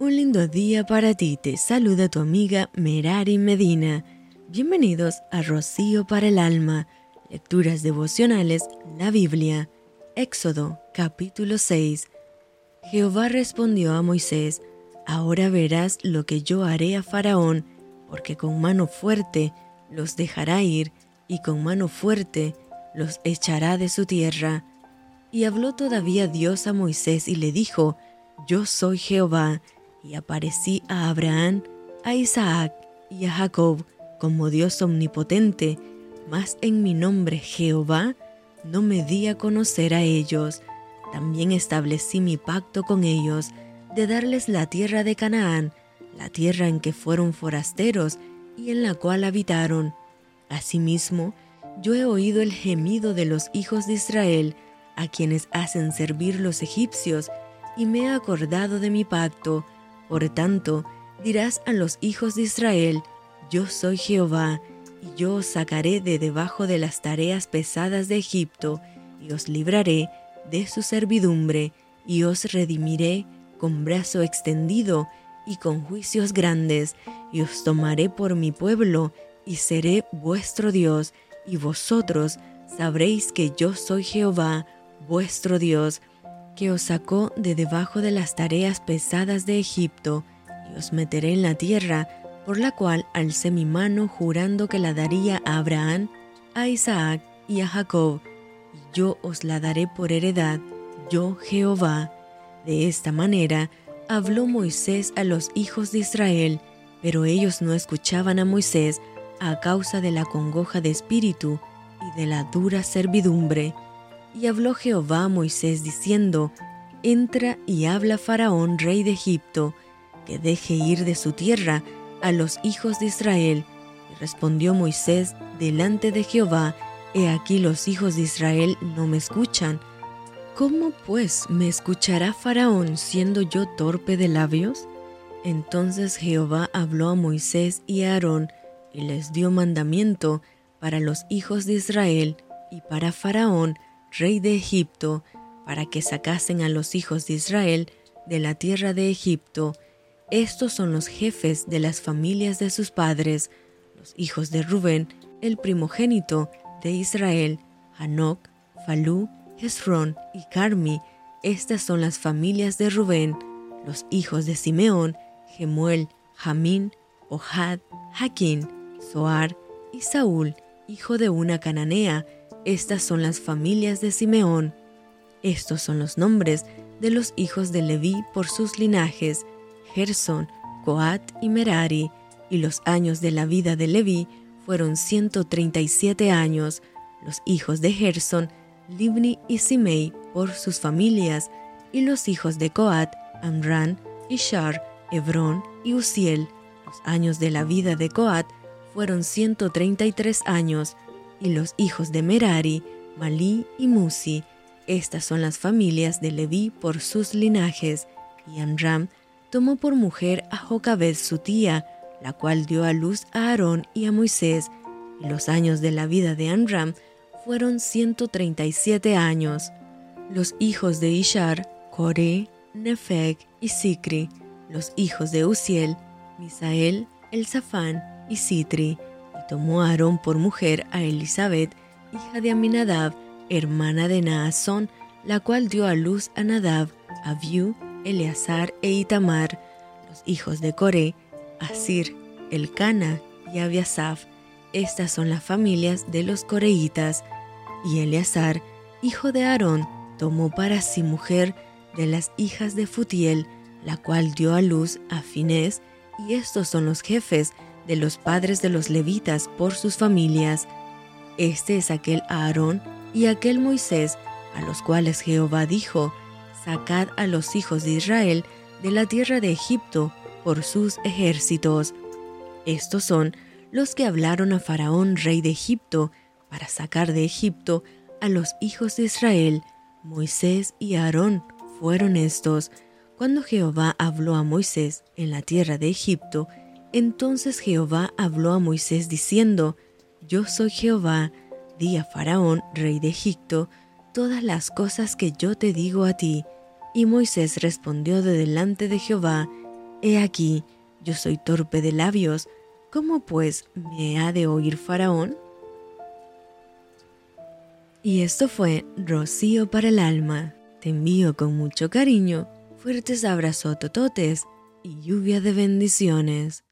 Un lindo día para ti, te saluda tu amiga Merari Medina. Bienvenidos a Rocío para el Alma, Lecturas Devocionales, la Biblia. Éxodo, capítulo 6. Jehová respondió a Moisés, Ahora verás lo que yo haré a Faraón, porque con mano fuerte los dejará ir, y con mano fuerte los echará de su tierra. Y habló todavía Dios a Moisés y le dijo, Yo soy Jehová, y aparecí a Abraham, a Isaac y a Jacob como Dios omnipotente, mas en mi nombre Jehová no me di a conocer a ellos. También establecí mi pacto con ellos de darles la tierra de Canaán, la tierra en que fueron forasteros y en la cual habitaron. Asimismo, yo he oído el gemido de los hijos de Israel, a quienes hacen servir los egipcios, y me he acordado de mi pacto, por tanto, dirás a los hijos de Israel, yo soy Jehová, y yo os sacaré de debajo de las tareas pesadas de Egipto, y os libraré de su servidumbre, y os redimiré con brazo extendido y con juicios grandes, y os tomaré por mi pueblo, y seré vuestro Dios, y vosotros sabréis que yo soy Jehová, vuestro Dios, que os sacó de debajo de las tareas pesadas de Egipto, y os meteré en la tierra, por la cual alcé mi mano jurando que la daría a Abraham, a Isaac y a Jacob, y yo os la daré por heredad, yo Jehová. De esta manera habló Moisés a los hijos de Israel, pero ellos no escuchaban a Moisés a causa de la congoja de espíritu y de la dura servidumbre. Y habló Jehová a Moisés diciendo, Entra y habla Faraón, rey de Egipto, que deje ir de su tierra a los hijos de Israel. Y respondió Moisés delante de Jehová, He aquí los hijos de Israel no me escuchan. ¿Cómo pues me escuchará Faraón siendo yo torpe de labios? Entonces Jehová habló a Moisés y a Aarón y les dio mandamiento para los hijos de Israel y para Faraón, rey de Egipto, para que sacasen a los hijos de Israel de la tierra de Egipto. Estos son los jefes de las familias de sus padres, los hijos de Rubén, el primogénito de Israel, Hanok, Falú, Hezrón y Carmi. Estas son las familias de Rubén, los hijos de Simeón, Gemuel, Jamín, Ohad, Jaquín, Zoar y Saúl, hijo de una cananea, estas son las familias de Simeón. Estos son los nombres de los hijos de Leví por sus linajes, Gerson, Coat y Merari, y los años de la vida de Leví fueron 137 años. Los hijos de Gerson, Libni y Simei por sus familias, y los hijos de Coat, Amran, Ishar, Hebrón y Uziel. Los años de la vida de Coat fueron 133 años y los hijos de Merari, Malí y Musi. Estas son las familias de Leví por sus linajes. Y Amram tomó por mujer a Jocabed su tía, la cual dio a luz a Aarón y a Moisés. Y los años de la vida de Amram fueron 137 años. Los hijos de Ishar, Coré, Nefeg y Sicri. Los hijos de Uziel, Misael, Elzafán y Sitri tomó Aarón por mujer a Elizabeth, hija de Aminadab, hermana de Naasón, la cual dio a luz a Nadab, Abiú, Eleazar e Itamar, los hijos de Coré, Asir, Elcana y Abiasaf. Estas son las familias de los coreitas. Y Eleazar, hijo de Aarón, tomó para sí mujer de las hijas de Futiel, la cual dio a luz a Finés, y estos son los jefes de los padres de los levitas por sus familias. Este es aquel Aarón y aquel Moisés, a los cuales Jehová dijo, Sacad a los hijos de Israel de la tierra de Egipto por sus ejércitos. Estos son los que hablaron a Faraón, rey de Egipto, para sacar de Egipto a los hijos de Israel. Moisés y Aarón fueron estos. Cuando Jehová habló a Moisés en la tierra de Egipto, entonces Jehová habló a Moisés diciendo, Yo soy Jehová, di a Faraón, rey de Egipto, todas las cosas que yo te digo a ti. Y Moisés respondió de delante de Jehová, He aquí, yo soy torpe de labios, ¿cómo pues me ha de oír Faraón? Y esto fue Rocío para el alma. Te envío con mucho cariño, fuertes abrazos tototes y lluvia de bendiciones.